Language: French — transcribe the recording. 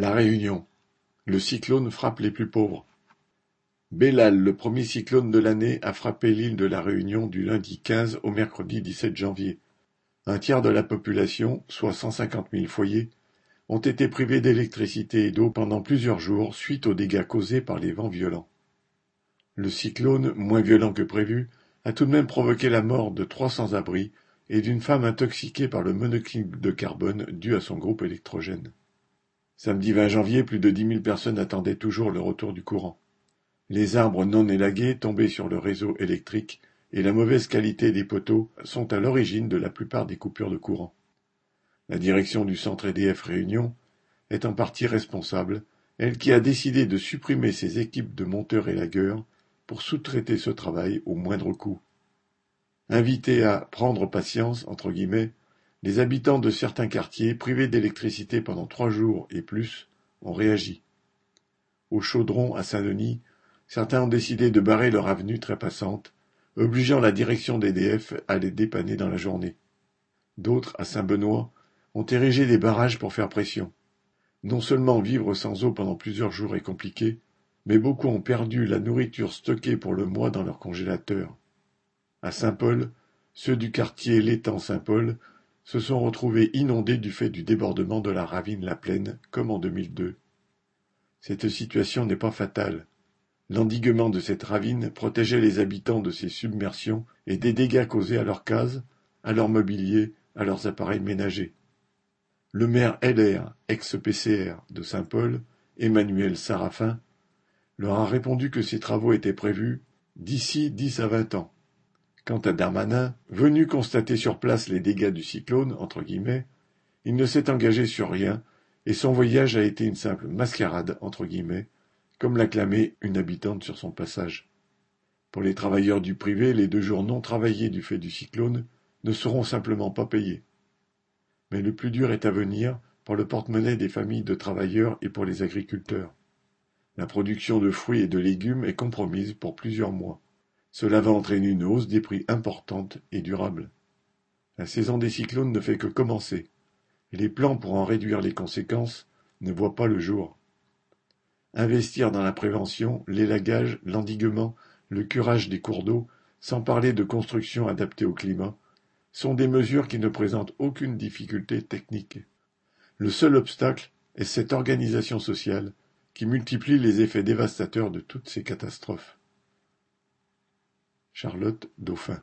La Réunion. Le cyclone frappe les plus pauvres. Bellal, le premier cyclone de l'année, a frappé l'île de la Réunion du lundi 15 au mercredi 17 janvier. Un tiers de la population, soit 150 000 foyers, ont été privés d'électricité et d'eau pendant plusieurs jours suite aux dégâts causés par les vents violents. Le cyclone, moins violent que prévu, a tout de même provoqué la mort de trois sans-abri et d'une femme intoxiquée par le monoxyde de carbone dû à son groupe électrogène. Samedi 20 janvier, plus de dix mille personnes attendaient toujours le retour du courant. Les arbres non élagués tombés sur le réseau électrique et la mauvaise qualité des poteaux sont à l'origine de la plupart des coupures de courant. La direction du centre EDF Réunion est en partie responsable, elle qui a décidé de supprimer ses équipes de monteurs élagueurs pour sous-traiter ce travail au moindre coût. Invités à prendre patience, entre guillemets, les habitants de certains quartiers, privés d'électricité pendant trois jours et plus, ont réagi. Au Chaudron, à Saint-Denis, certains ont décidé de barrer leur avenue très passante, obligeant la direction d'EDF à les dépanner dans la journée. D'autres, à Saint-Benoît, ont érigé des barrages pour faire pression. Non seulement vivre sans eau pendant plusieurs jours est compliqué, mais beaucoup ont perdu la nourriture stockée pour le mois dans leur congélateur. À Saint-Paul, ceux du quartier l'étang Saint-Paul se sont retrouvés inondés du fait du débordement de la ravine La Plaine, comme en 2002. Cette situation n'est pas fatale. L'endiguement de cette ravine protégeait les habitants de ces submersions et des dégâts causés à leurs cases, à leur mobilier, à leurs appareils ménagers. Le maire LR, ex-PCR de Saint-Paul, Emmanuel Sarafin, leur a répondu que ces travaux étaient prévus d'ici dix à vingt ans. Quant à Darmanin, venu constater sur place les dégâts du cyclone, il ne s'est engagé sur rien, et son voyage a été une simple mascarade, entre guillemets, comme l'acclamait une habitante sur son passage. Pour les travailleurs du privé, les deux jours non travaillés du fait du cyclone ne seront simplement pas payés. Mais le plus dur est à venir pour le porte-monnaie des familles de travailleurs et pour les agriculteurs. La production de fruits et de légumes est compromise pour plusieurs mois. Cela va entraîner une hausse des prix importante et durable. La saison des cyclones ne fait que commencer. Les plans pour en réduire les conséquences ne voient pas le jour. Investir dans la prévention, l'élagage, l'endiguement, le curage des cours d'eau, sans parler de construction adaptée au climat, sont des mesures qui ne présentent aucune difficulté technique. Le seul obstacle est cette organisation sociale qui multiplie les effets dévastateurs de toutes ces catastrophes. Charlotte Dauphin